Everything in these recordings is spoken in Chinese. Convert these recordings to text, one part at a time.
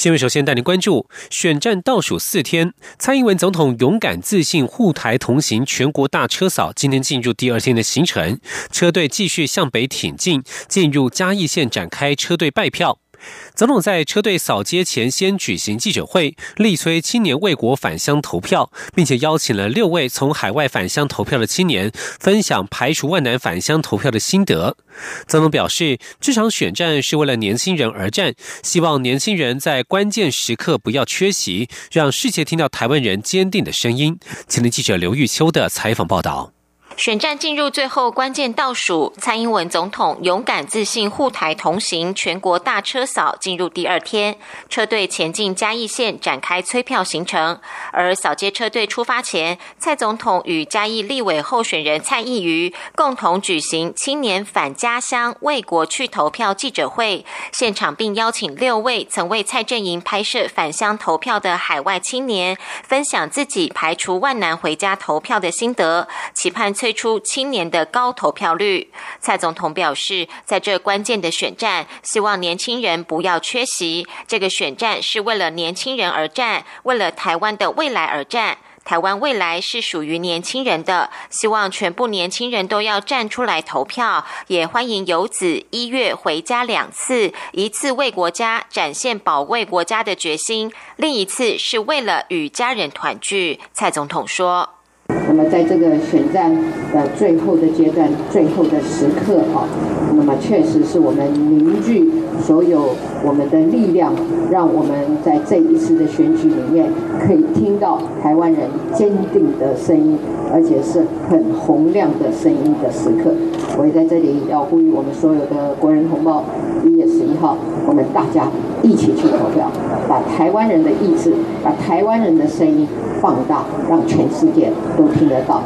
新闻首先带您关注，选战倒数四天，蔡英文总统勇敢自信护台同行全国大车扫，今天进入第二天的行程，车队继续向北挺进，进入嘉义县展开车队拜票。总统在车队扫街前先举行记者会，力催青年为国返乡投票，并且邀请了六位从海外返乡投票的青年，分享排除万难返乡投票的心得。总统表示，这场选战是为了年轻人而战，希望年轻人在关键时刻不要缺席，让世界听到台湾人坚定的声音。前天记者刘玉秋的采访报道。选战进入最后关键倒数，蔡英文总统勇敢自信护台同行全国大车扫进入第二天，车队前进嘉义县展开催票行程。而扫街车队出发前，蔡总统与嘉义立委候选人蔡义瑜共同举行青年返家乡为国去投票记者会，现场并邀请六位曾为蔡阵营拍摄返乡投票的海外青年，分享自己排除万难回家投票的心得，期盼推出青年的高投票率，蔡总统表示，在这关键的选战，希望年轻人不要缺席。这个选战是为了年轻人而战，为了台湾的未来而战。台湾未来是属于年轻人的，希望全部年轻人都要站出来投票。也欢迎游子一月回家两次，一次为国家展现保卫国家的决心，另一次是为了与家人团聚。蔡总统说。那么，在这个选战的最后的阶段、最后的时刻啊，那么确实是我们凝聚所有我们的力量，让我们在这一次的选举里面可以听到台湾人坚定的声音，而且是很洪亮的声音的时刻。我也在这里要呼吁我们所有的国人同胞，一月十一号，我们大家一起去投票，把台湾人的意志，把台湾人的声音。放大，让全世界都听得到。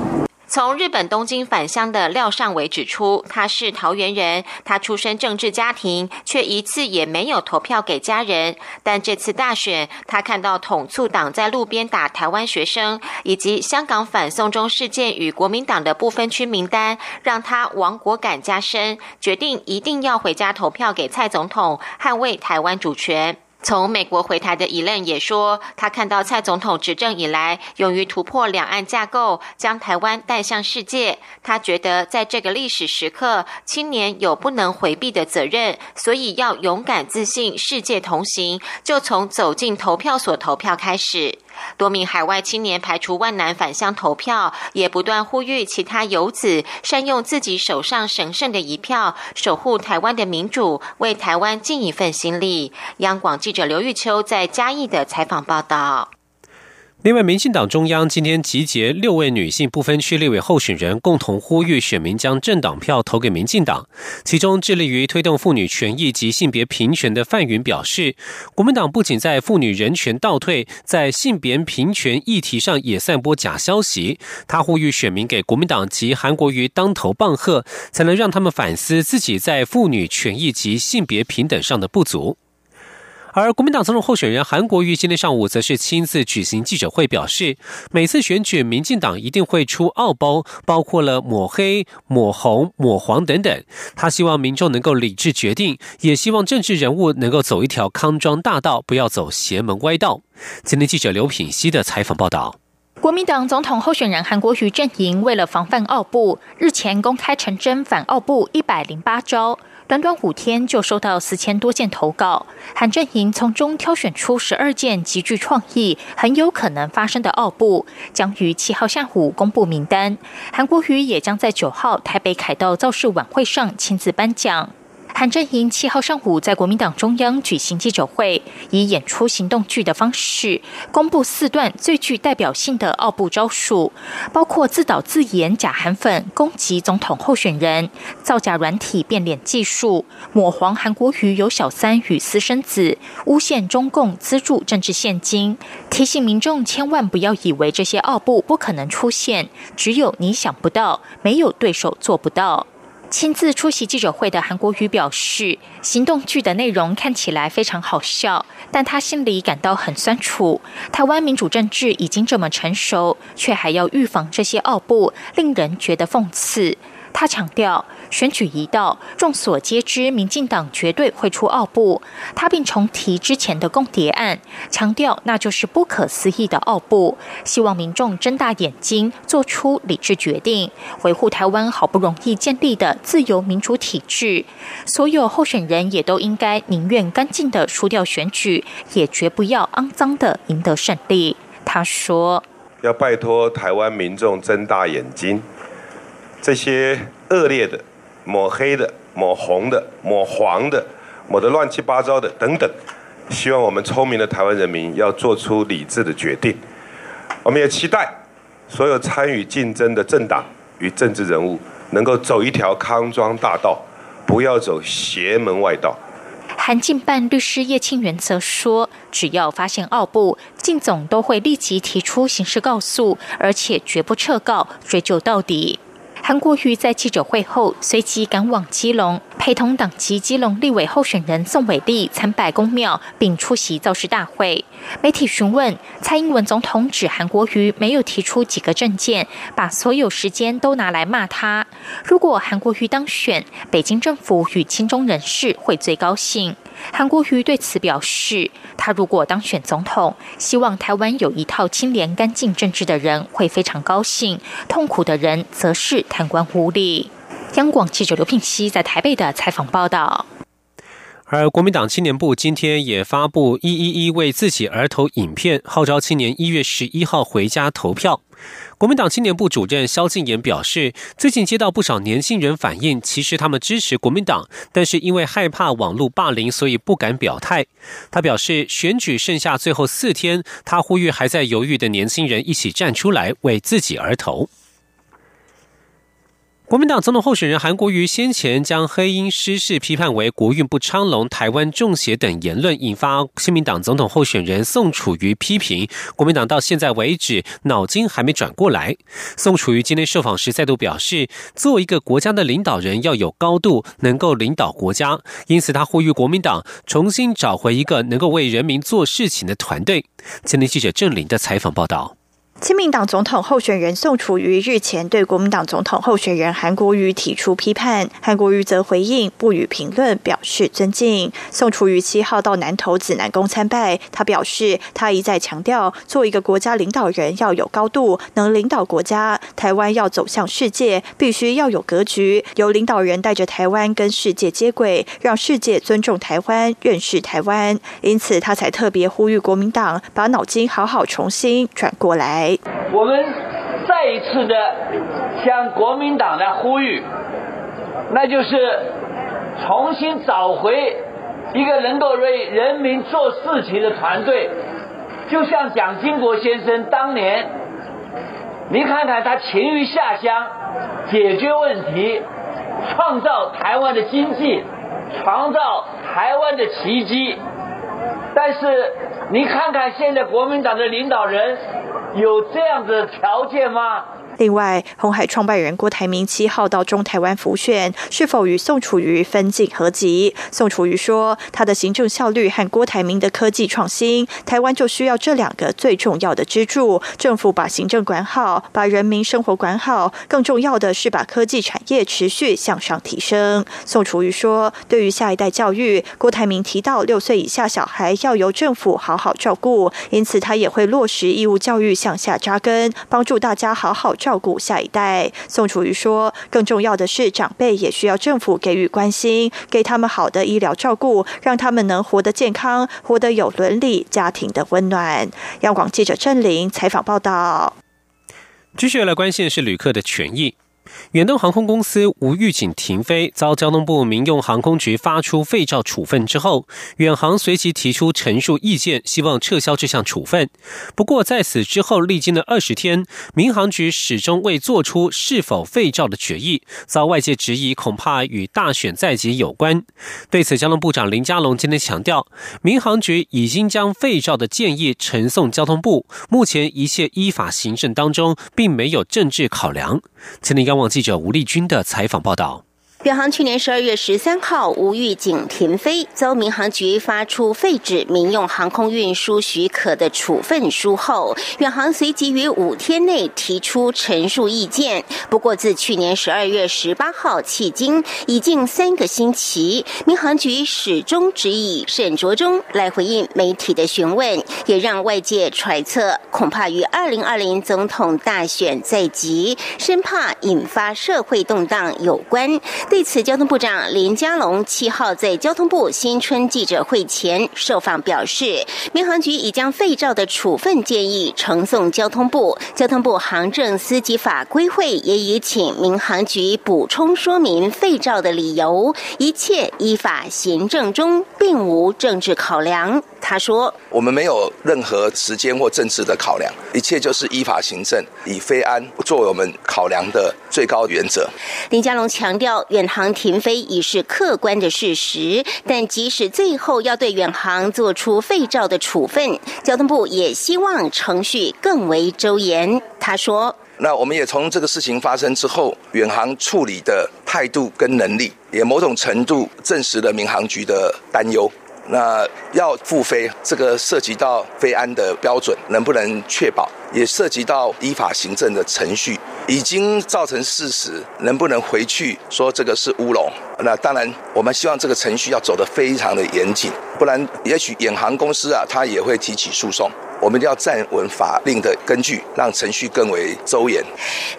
从日本东京返乡的廖尚伟指出，他是桃园人，他出身政治家庭，却一次也没有投票给家人。但这次大选，他看到统促党在路边打台湾学生，以及香港反送中事件与国民党的不分区名单，让他亡国感加深，决定一定要回家投票给蔡总统，捍卫台湾主权。从美国回台的伊伦也说，他看到蔡总统执政以来，勇于突破两岸架构，将台湾带向世界。他觉得在这个历史时刻，青年有不能回避的责任，所以要勇敢自信，世界同行，就从走进投票所投票开始。多名海外青年排除万难返乡投票，也不断呼吁其他游子善用自己手上神圣的一票，守护台湾的民主，为台湾尽一份心力。央广记者刘玉秋在嘉义的采访报道。另外，民进党中央今天集结六位女性不分区立委候选人，共同呼吁选民将政党票投给民进党。其中，致力于推动妇女权益及性别平权的范云表示，国民党不仅在妇女人权倒退，在性别平权议题上也散播假消息。他呼吁选民给国民党及韩国瑜当头棒喝，才能让他们反思自己在妇女权益及性别平等上的不足。而国民党总统候选人韩国瑜今天上午则是亲自举行记者会，表示每次选举，民进党一定会出奥包，包括了抹黑、抹红、抹黄等等。他希望民众能够理智决定，也希望政治人物能够走一条康庄大道，不要走邪门歪道。今天记者刘品熙的采访报道：国民党总统候选人韩国瑜阵营为了防范奥部，日前公开成真反奥部一百零八招。短短五天就收到四千多件投稿，韩阵营从中挑选出十二件极具创意、很有可能发生的奥布，将于七号下午公布名单。韩国瑜也将在九号台北凯道造势晚会上亲自颁奖。韩阵营七号上午在国民党中央举行记者会，以演出行动剧的方式公布四段最具代表性的奥布招数，包括自导自演假韩粉攻击总统候选人、造假软体变脸技术、抹黄韩国瑜有小三与私生子、诬陷中共资助政治现金，提醒民众千万不要以为这些奥布不可能出现，只有你想不到，没有对手做不到。亲自出席记者会的韩国瑜表示，行动剧的内容看起来非常好笑，但他心里感到很酸楚。台湾民主政治已经这么成熟，却还要预防这些奥布，令人觉得讽刺。他强调，选举一到，众所皆知，民进党绝对会出奥布。他并重提之前的共谍案，强调那就是不可思议的奥布。希望民众睁大眼睛，做出理智决定，维护台湾好不容易建立的自由民主体制。所有候选人也都应该宁愿干净的输掉选举，也绝不要肮脏的赢得胜利。他说：“要拜托台湾民众睁大眼睛。”这些恶劣的、抹黑的、抹红的、抹黄的、抹得乱七八糟的等等，希望我们聪明的台湾人民要做出理智的决定。我们也期待所有参与竞争的政党与政治人物能够走一条康庄大道，不要走邪门外道。韩进办律师叶庆元则说：“只要发现奥布，靳总都会立即提出刑事告诉，而且绝不撤告，追究到底。”韩国瑜在记者会后随即赶往基隆，陪同党籍基隆立委候选人宋伟立参拜公庙，并出席造势大会。媒体询问蔡英文总统指韩国瑜没有提出几个政见，把所有时间都拿来骂他。如果韩国瑜当选，北京政府与亲中人士会最高兴。韩国瑜对此表示，他如果当选总统，希望台湾有一套清廉干净政治的人会非常高兴，痛苦的人则是贪官污吏。央广记者刘聘熙在台北的采访报道。而国民党青年部今天也发布一一一为自己而投影片，号召青年一月十一号回家投票。国民党青年部主任萧敬言表示，最近接到不少年轻人反映，其实他们支持国民党，但是因为害怕网络霸凌，所以不敢表态。他表示，选举剩下最后四天，他呼吁还在犹豫的年轻人一起站出来，为自己而投。国民党总统候选人韩国瑜先前将黑鹰失事批判为国运不昌隆、台湾中邪等言论，引发新民党总统候选人宋楚瑜批评国民党到现在为止脑筋还没转过来。宋楚瑜今天受访时再度表示，做一个国家的领导人要有高度，能够领导国家，因此他呼吁国民党重新找回一个能够为人民做事情的团队。今天记者郑林的采访报道。亲民党总统候选人宋楚瑜日前对国民党总统候选人韩国瑜提出批判，韩国瑜则回应不予评论，表示尊敬。宋楚瑜七号到南投紫南宫参拜，他表示他一再强调，做一个国家领导人要有高度，能领导国家。台湾要走向世界，必须要有格局，由领导人带着台湾跟世界接轨，让世界尊重台湾、认识台湾。因此，他才特别呼吁国民党把脑筋好好重新转过来。我们再一次的向国民党来呼吁，那就是重新找回一个能够为人民做事情的团队。就像蒋经国先生当年，你看看他勤于下乡，解决问题，创造台湾的经济，创造台湾的奇迹。但是你看看现在国民党的领导人。有这样的条件吗？另外，红海创办人郭台铭七号到中台湾浮选，是否与宋楚瑜分进合集？宋楚瑜说，他的行政效率和郭台铭的科技创新，台湾就需要这两个最重要的支柱。政府把行政管好，把人民生活管好，更重要的是把科技产业持续向上提升。宋楚瑜说，对于下一代教育，郭台铭提到六岁以下小孩要由政府好好照顾，因此他也会落实义务教育向下扎根，帮助大家好好。照顾下一代，宋楚瑜说：“更重要的是，长辈也需要政府给予关心，给他们好的医疗照顾，让他们能活得健康，活得有伦理，家庭的温暖。”央广记者郑玲采访报道。继续来关心的是旅客的权益。远东航空公司无预警停飞，遭交通部民用航空局发出废照处分之后，远航随即提出陈述意见，希望撤销这项处分。不过在此之后，历经了二十天，民航局始终未做出是否废照的决议，遭外界质疑，恐怕与大选在即有关。对此，交通部长林佳龙今天强调，民航局已经将废照的建议呈送交通部，目前一切依法行政当中，并没有政治考量。前天央网记者吴丽君的采访报道。远航去年十二月十三号无预警停飞，遭民航局发出废止民用航空运输许可的处分书后，远航随即于五天内提出陈述意见。不过，自去年十二月十八号迄今，已近三个星期，民航局始终只以沈卓中来回应媒体的询问，也让外界揣测，恐怕与二零二零总统大选在即，生怕引发社会动荡有关。对此，交通部长林佳龙七号在交通部新春记者会前受访表示，民航局已将废照的处分建议呈送交通部，交通部航政司及法规会也已请民航局补充说明废照的理由，一切依法行政中，并无政治考量。他说：“我们没有任何时间或政治的考量，一切就是依法行政，以非安作为我们考量的最高原则。”林佳龙强调，远航停飞已是客观的事实，但即使最后要对远航做出废照的处分，交通部也希望程序更为周延。他说：“那我们也从这个事情发生之后，远航处理的态度跟能力，也某种程度证实了民航局的担忧。”那要复飞，这个涉及到飞安的标准能不能确保，也涉及到依法行政的程序，已经造成事实，能不能回去说这个是乌龙？那当然，我们希望这个程序要走得非常的严谨，不然也许远航公司啊，他也会提起诉讼。我们要站稳法令的根据，让程序更为周延。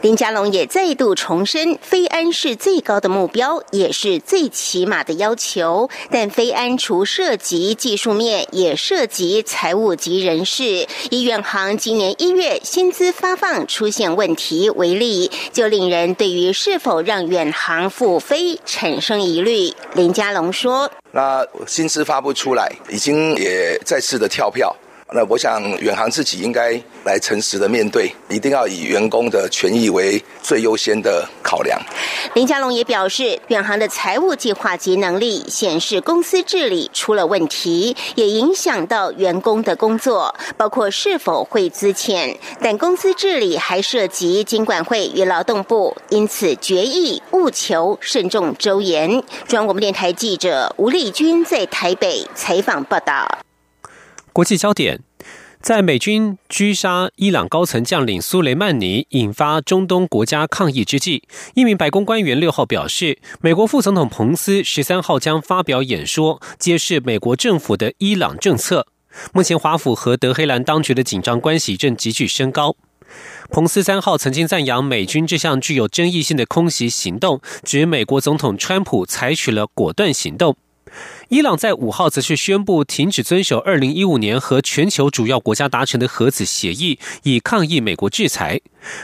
林佳龙也再度重申，非安是最高的目标，也是最起码的要求。但非安除涉及技术面，也涉及财务及人事。以远航今年一月薪资发放出现问题为例，就令人对于是否让远航复飞产生疑虑。林佳龙说：“那薪资发不出来，已经也再次的跳票。”那我想，远航自己应该来诚实的面对，一定要以员工的权益为最优先的考量。林佳龙也表示，远航的财务计划及能力显示公司治理出了问题，也影响到员工的工作，包括是否会资遣。但公司治理还涉及经管会与劳动部，因此决议务求慎重周延。中央广播电台记者吴丽君在台北采访报道。国际焦点，在美军狙杀伊朗高层将领苏雷曼尼，引发中东国家抗议之际，一名白宫官员六号表示，美国副总统彭斯十三号将发表演说，揭示美国政府的伊朗政策。目前，华府和德黑兰当局的紧张关系正急剧升高。彭斯三号曾经赞扬美军这项具有争议性的空袭行动，指美国总统川普采取了果断行动。伊朗在五号则是宣布停止遵守二零一五年和全球主要国家达成的核子协议，以抗议美国制裁。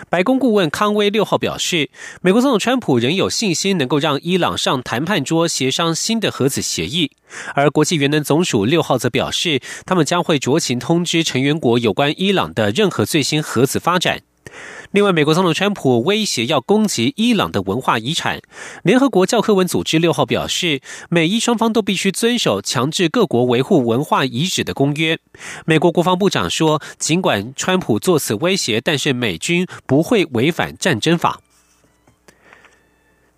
白宫顾问康威六号表示，美国总统川普仍有信心能够让伊朗上谈判桌协商新的核子协议。而国际原能总署六号则表示，他们将会酌情通知成员国有关伊朗的任何最新核子发展。另外，美国总统川普威胁要攻击伊朗的文化遗产。联合国教科文组织六号表示，美伊双方都必须遵守强制各国维护文化遗址的公约。美国国防部长说，尽管川普作此威胁，但是美军不会违反战争法。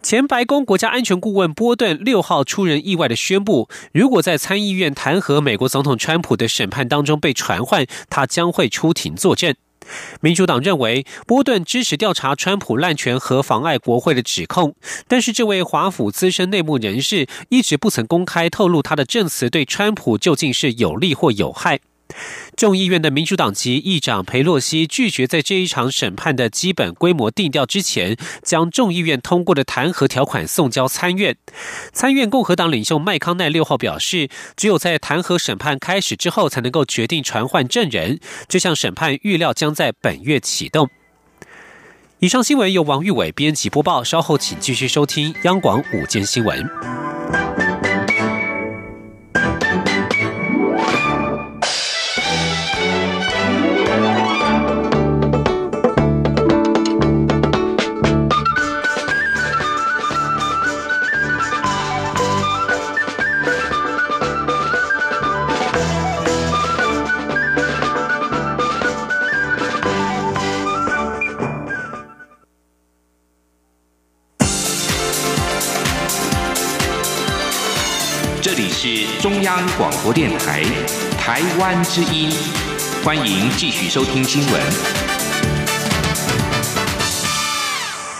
前白宫国家安全顾问波顿六号出人意外的宣布，如果在参议院弹劾美国总统川普的审判当中被传唤，他将会出庭作证。民主党认为波顿支持调查川普滥权和妨碍国会的指控，但是这位华府资深内幕人士一直不曾公开透露他的证词对川普究竟是有利或有害。众议院的民主党籍议长佩洛西拒绝在这一场审判的基本规模定调之前，将众议院通过的弹劾条款送交参院。参院共和党领袖麦康奈六号表示，只有在弹劾审判开始之后，才能够决定传唤证人。这项审判预料将在本月启动。以上新闻由王玉伟编辑播报，稍后请继续收听央广午间新闻。是中央广播电台台湾之音，欢迎继续收听新闻。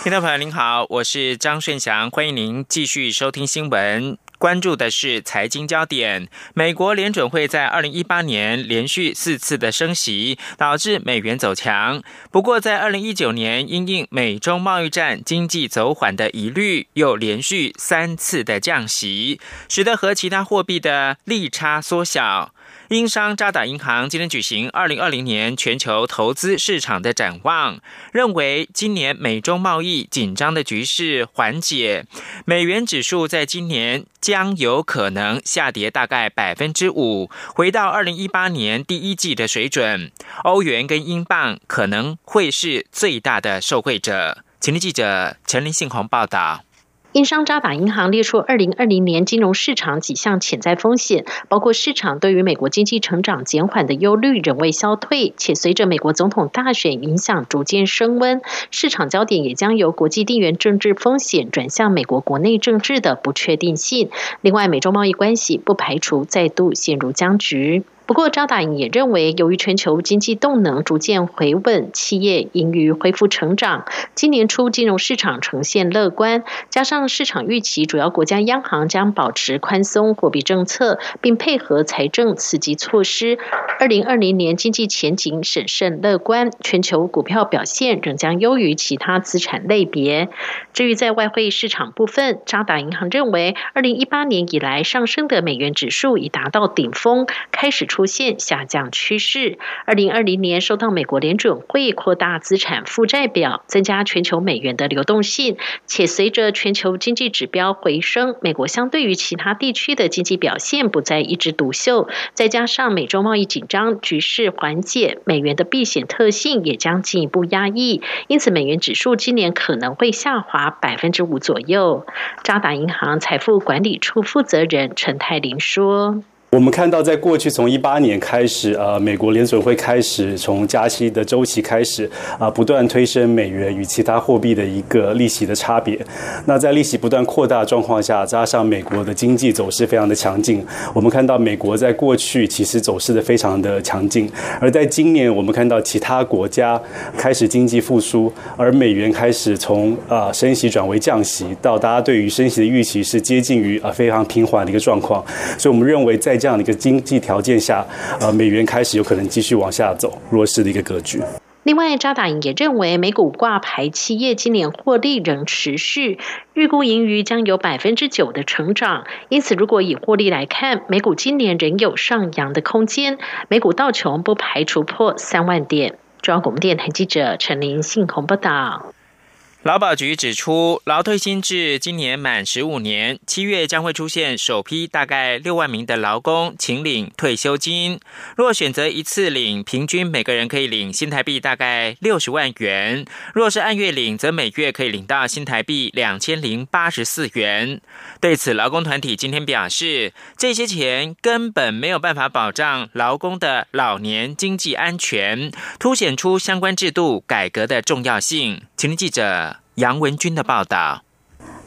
听众朋友您好，我是张顺祥，欢迎您继续收听新闻。关注的是财经焦点。美国联准会在二零一八年连续四次的升息，导致美元走强。不过，在二零一九年，因应美中贸易战经济走缓的疑虑，又连续三次的降息，使得和其他货币的利差缩小。英商渣打银行今天举行二零二零年全球投资市场的展望，认为今年美中贸易紧张的局势缓解，美元指数在今年将有可能下跌大概百分之五，回到二零一八年第一季的水准。欧元跟英镑可能会是最大的受惠者。请听记者陈林信宏报道。英商渣打银行列出二零二零年金融市场几项潜在风险，包括市场对于美国经济成长减缓的忧虑仍未消退，且随着美国总统大选影响逐渐升温，市场焦点也将由国际地缘政治风险转向美国国内政治的不确定性。另外，美中贸易关系不排除再度陷入僵局。不过，渣打也认为，由于全球经济动能逐渐回稳，企业盈余恢复成长，今年初金融市场呈现乐观，加上市场预期主要国家央行将保持宽松货币政策，并配合财政刺激措施，二零二零年经济前景审慎乐观，全球股票表现仍将优于其他资产类别。至于在外汇市场部分，渣打银行认为，二零一八年以来上升的美元指数已达到顶峰，开始。出现下降趋势。二零二零年受到美国联准会扩大资产负债表，增加全球美元的流动性，且随着全球经济指标回升，美国相对于其他地区的经济表现不再一枝独秀。再加上美洲贸易紧张局势缓解，美元的避险特性也将进一步压抑，因此美元指数今年可能会下滑百分之五左右。渣打银行财富管理处负责人陈泰林说。我们看到，在过去从一八年开始，呃，美国联准会开始从加息的周期开始，啊，不断推升美元与其他货币的一个利息的差别。那在利息不断扩大状况下，加上美国的经济走势非常的强劲，我们看到美国在过去其实走势的非常的强劲。而在今年，我们看到其他国家开始经济复苏，而美元开始从啊升息转为降息，到大家对于升息的预期是接近于啊非常平缓的一个状况。所以我们认为在这样的一个经济条件下，呃，美元开始有可能继续往下走，弱势的一个格局。另外，渣打也认为，美股挂牌企业今年获利仍持续，预估盈余将有百分之九的成长。因此，如果以获利来看，美股今年仍有上扬的空间。美股道琼不排除破三万点。中央广播电台记者陈林信鸿报道。劳保局指出，劳退新制今年满十五年，七月将会出现首批大概六万名的劳工请领退休金。若选择一次领，平均每个人可以领新台币大概六十万元；若是按月领，则每月可以领到新台币两千零八十四元。对此，劳工团体今天表示，这些钱根本没有办法保障劳工的老年经济安全，凸显出相关制度改革的重要性。请听记者。杨文军的报道。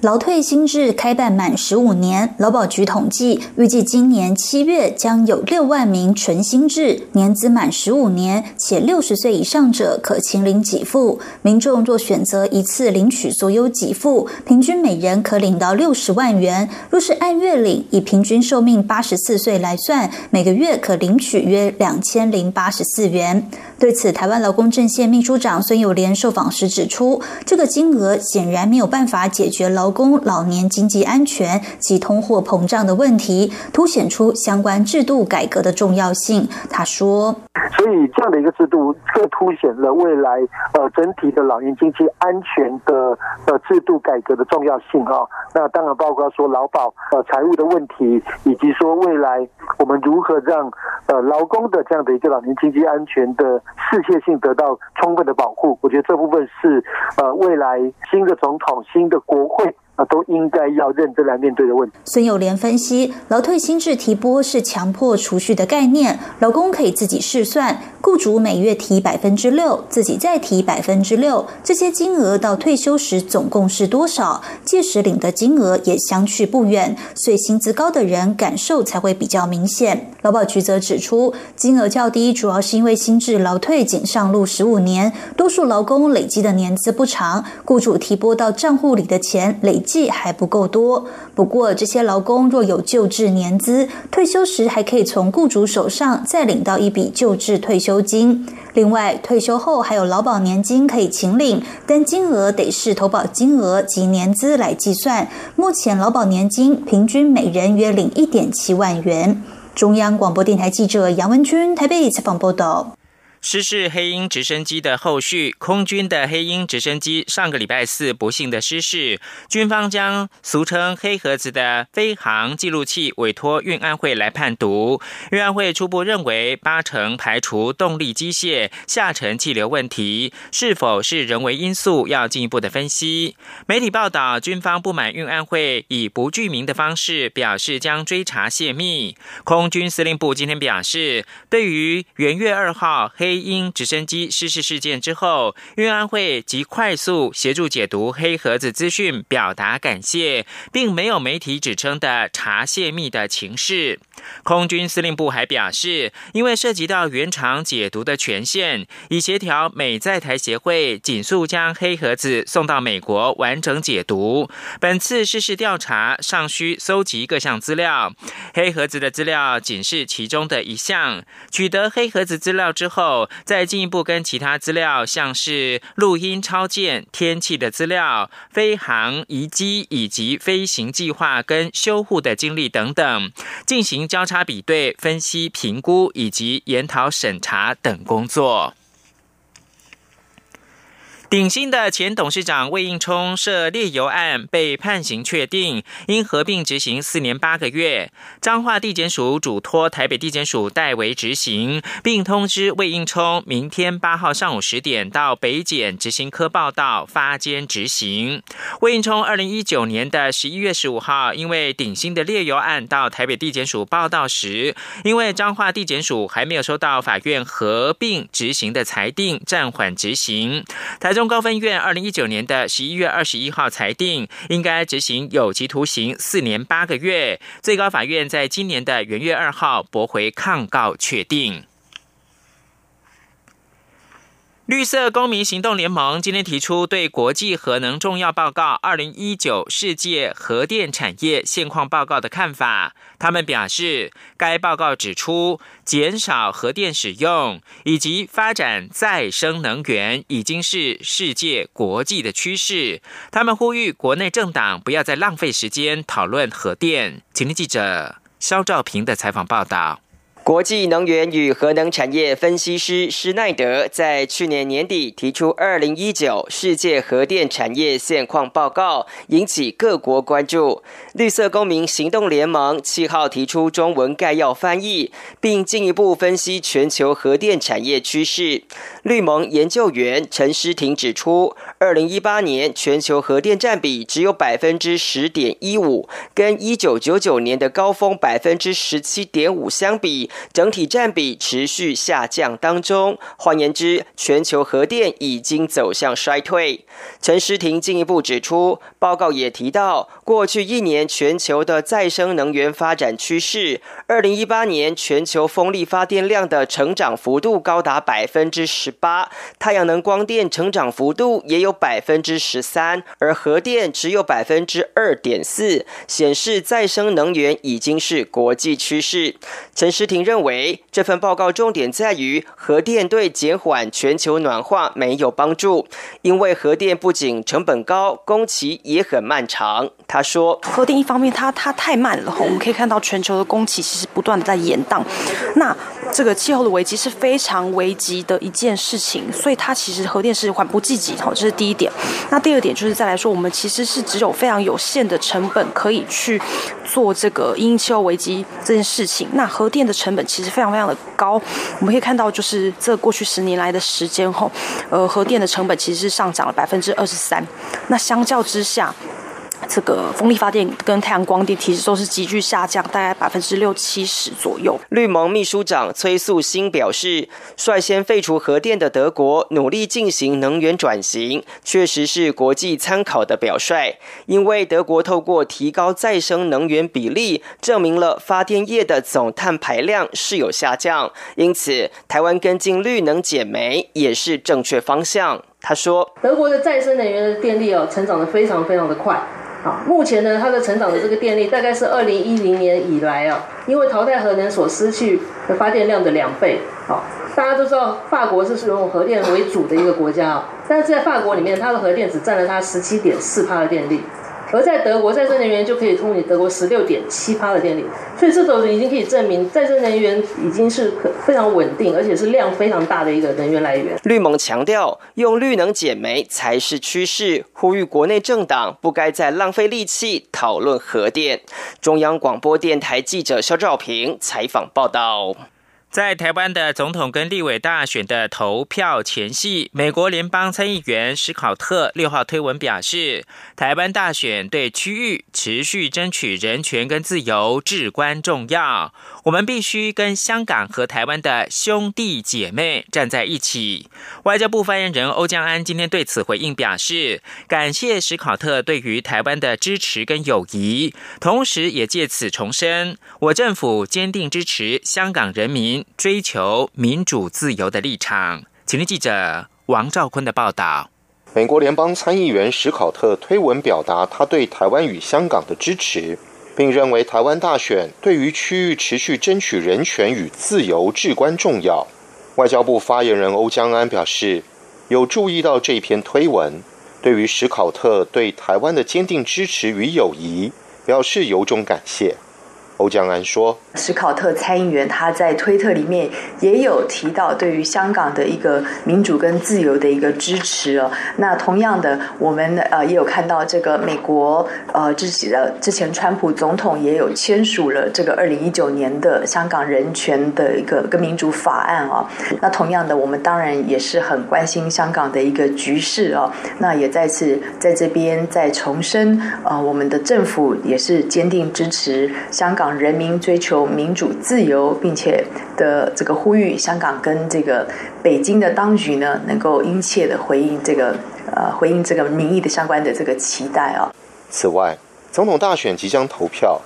劳退新制开办满十五年，劳保局统计，预计今年七月将有六万名纯新制年资满十五年且六十岁以上者可请领给付。民众若选择一次领取所有给付，平均每人可领到六十万元。若是按月领，以平均寿命八十四岁来算，每个月可领取约两千零八十四元。对此，台湾劳工阵线秘书长孙友莲受访时指出，这个金额显然没有办法解决劳工老年经济安全及通货膨胀的问题，凸显出相关制度改革的重要性。他说：“所以这样的一个制度，更凸显了未来呃整体的老年经济安全的呃制度改革的重要性啊。那当然包括说劳保呃财务的问题，以及说未来我们如何让呃劳工的这样的一个老年经济安全的。”世界性得到充分的保护，我觉得这部分是呃未来新的总统、新的国会啊，都应该要认真来面对的问题。孙友莲分析，劳退薪制提拨是强迫储蓄的概念，劳工可以自己试算，雇主每月提百分之六，自己再提百分之六，这些金额到退休时总共是多少？届时领的金额也相去不远，所以薪资高的人感受才会比较明显。劳保局则指出，金额较低，主要是因为新制劳退仅上路十五年，多数劳工累积的年资不长，雇主提拨到账户里的钱累计还不够多。不过，这些劳工若有旧制年资，退休时还可以从雇主手上再领到一笔旧制退休金。另外，退休后还有劳保年金可以请领，但金额得视投保金额及年资来计算。目前劳保年金平均每人约领一点七万元。中央广播电台记者杨文君台北采访报道。失事黑鹰直升机的后续，空军的黑鹰直升机上个礼拜四不幸的失事，军方将俗称“黑盒子”的飞行记录器委托运安会来判读。运安会初步认为八成排除动力机械下沉气流问题，是否是人为因素要进一步的分析。媒体报道，军方不满运安会以不具名的方式表示将追查泄密。空军司令部今天表示，对于元月二号黑因直升机失事事件之后，运安会即快速协助解读黑盒子资讯，表达感谢，并没有媒体指称的查泄密的情势。空军司令部还表示，因为涉及到原厂解读的权限，已协调美在台协会紧速将黑盒子送到美国完整解读。本次失事调查尚需搜集各项资料，黑盒子的资料仅是其中的一项。取得黑盒子资料之后。再进一步跟其他资料，像是录音超件、天气的资料、飞航遗迹以及飞行计划跟修护的经历等等，进行交叉比对、分析、评估以及研讨审查等工作。鼎新的前董事长魏应充涉猎油案被判刑确定，因合并执行四年八个月。彰化地检署嘱托台北地检署代为执行，并通知魏应充明天八号上午十点到北检执行科报道发监执行。魏应充二零一九年的十一月十五号，因为鼎新的猎油案到台北地检署报道时，因为彰化地检署还没有收到法院合并执行的裁定，暂缓执行。台中高分院二零一九年的十一月二十一号裁定，应该执行有期徒刑四年八个月。最高法院在今年的元月二号驳回抗告，确定。绿色公民行动联盟今天提出对国际核能重要报告《二零一九世界核电产业现况报告》的看法。他们表示，该报告指出，减少核电使用以及发展再生能源已经是世界国际的趋势。他们呼吁国内政党不要再浪费时间讨论核电。请听记者肖兆平的采访报道。国际能源与核能产业分析师施奈德在去年年底提出《二零一九世界核电产业现况报告》，引起各国关注。绿色公民行动联盟七号提出中文概要翻译，并进一步分析全球核电产业趋势。绿盟研究员陈诗婷指出，二零一八年全球核电占比只有百分之十点一五，跟一九九九年的高峰百分之十七点五相比。整体占比持续下降当中，换言之，全球核电已经走向衰退。陈诗婷进一步指出，报告也提到，过去一年全球的再生能源发展趋势，二零一八年全球风力发电量的成长幅度高达百分之十八，太阳能光电成长幅度也有百分之十三，而核电只有百分之二点四，显示再生能源已经是国际趋势。陈诗婷。认为这份报告重点在于核电对减缓全球暖化没有帮助，因为核电不仅成本高，工期也很漫长。他说，核电一方面它它太慢了，我们可以看到全球的工期其实不断的在延宕。那这个气候的危机是非常危急的一件事情，所以它其实核电是缓不济急。好，这是第一点。那第二点就是再来说，我们其实是只有非常有限的成本可以去做这个因气候危机这件事情。那核电的成本其实非常非常的高，我们可以看到，就是这过去十年来的时间后，呃，核电的成本其实是上涨了百分之二十三。那相较之下，这个风力发电跟太阳光电其实都是急剧下降，大概百分之六七十左右。绿盟秘书长崔素新表示，率先废除核电的德国努力进行能源转型，确实是国际参考的表率。因为德国透过提高再生能源比例，证明了发电业的总碳排量是有下降，因此台湾跟进绿能减煤也是正确方向。他说：“德国的再生能源的电力哦，成长的非常非常的快。目前呢，它的成长的这个电力大概是二零一零年以来啊，因为淘汰核能所失去的发电量的两倍。好，大家都知道法国是使用核电为主的一个国家啊，但是在法国里面，它的核电只占了它十七点四帕的电力。”而在德国，再生能源就可以供你德国十六点七八的电力，所以这都已经可以证明再生能源已经是可非常稳定，而且是量非常大的一个能源来源。绿盟强调，用绿能减煤才是趋势，呼吁国内政党不该再浪费力气讨论核电。中央广播电台记者肖兆平采访报道。在台湾的总统跟立委大选的投票前夕，美国联邦参议员史考特六号推文表示，台湾大选对区域持续争取人权跟自由至关重要。我们必须跟香港和台湾的兄弟姐妹站在一起。外交部发言人欧江安今天对此回应表示，感谢史考特对于台湾的支持跟友谊，同时也借此重申，我政府坚定支持香港人民追求民主自由的立场。请听记者王兆坤的报道。美国联邦参议员史考特推文表达他对台湾与香港的支持。并认为台湾大选对于区域持续争取人权与自由至关重要。外交部发言人欧江安表示，有注意到这篇推文，对于史考特对台湾的坚定支持与友谊，表示由衷感谢。欧江安说：“史考特参议员他在推特里面也有提到对于香港的一个民主跟自由的一个支持哦。那同样的，我们呃也有看到这个美国呃自己的之前川普总统也有签署了这个二零一九年的香港人权的一个跟民主法案啊。那同样的，我们当然也是很关心香港的一个局势哦。那也再次在这边再重申啊，我们的政府也是坚定支持香港”人民追求民主自由，并且的这个呼吁，香港跟这个北京的当局呢，能够殷切的回应这个呃回应这个民意的相关的这个期待啊。此外，总统大选即将投票，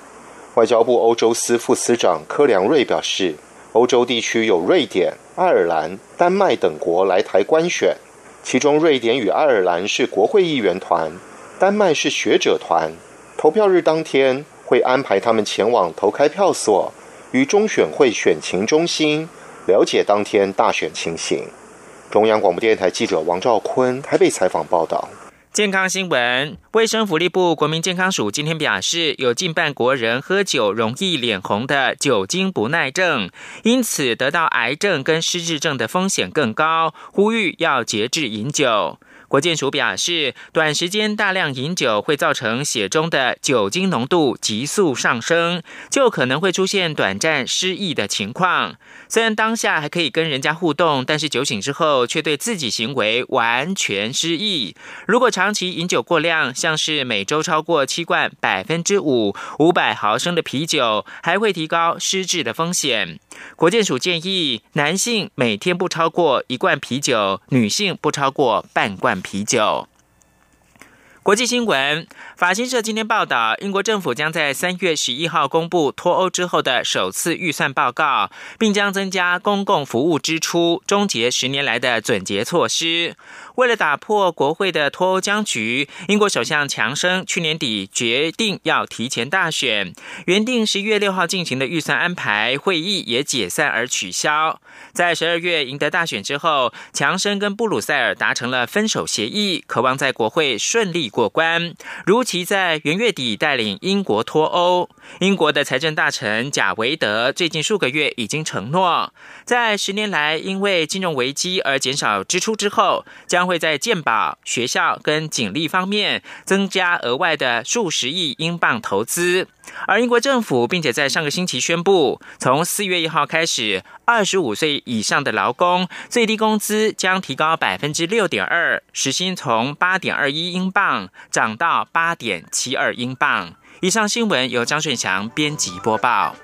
外交部欧洲司副司长柯良瑞表示，欧洲地区有瑞典、爱尔兰、丹麦等国来台观选，其中瑞典与爱尔兰是国会议员团，丹麦是学者团。投票日当天。会安排他们前往投开票所，与中选会选情中心了解当天大选情形。中央广播电台记者王兆坤台北采访报道。健康新闻：卫生福利部国民健康署今天表示，有近半国人喝酒容易脸红的酒精不耐症，因此得到癌症跟失智症的风险更高，呼吁要节制饮酒。国健署表示，短时间大量饮酒会造成血中的酒精浓度急速上升，就可能会出现短暂失忆的情况。虽然当下还可以跟人家互动，但是酒醒之后却对自己行为完全失忆。如果长期饮酒过量，像是每周超过七罐百分之五五百毫升的啤酒，还会提高失智的风险。国健署建议，男性每天不超过一罐啤酒，女性不超过半罐。啤酒。国际新闻，法新社今天报道，英国政府将在三月十一号公布脱欧之后的首次预算报告，并将增加公共服务支出，终结十年来的总结措施。为了打破国会的脱欧僵局，英国首相强生去年底决定要提前大选，原定十一月六号进行的预算安排会议也解散而取消。在十二月赢得大选之后，强生跟布鲁塞尔达成了分手协议，渴望在国会顺利过关，如期在元月底带领英国脱欧。英国的财政大臣贾维德最近数个月已经承诺，在十年来因为金融危机而减少支出之后，将将会在健保、学校跟警力方面增加额外的数十亿英镑投资。而英国政府并且在上个星期宣布，从四月一号开始，二十五岁以上的劳工最低工资将提高百分之六点二，时薪从八点二一英镑涨到八点七二英镑。以上新闻由张顺祥编辑播报。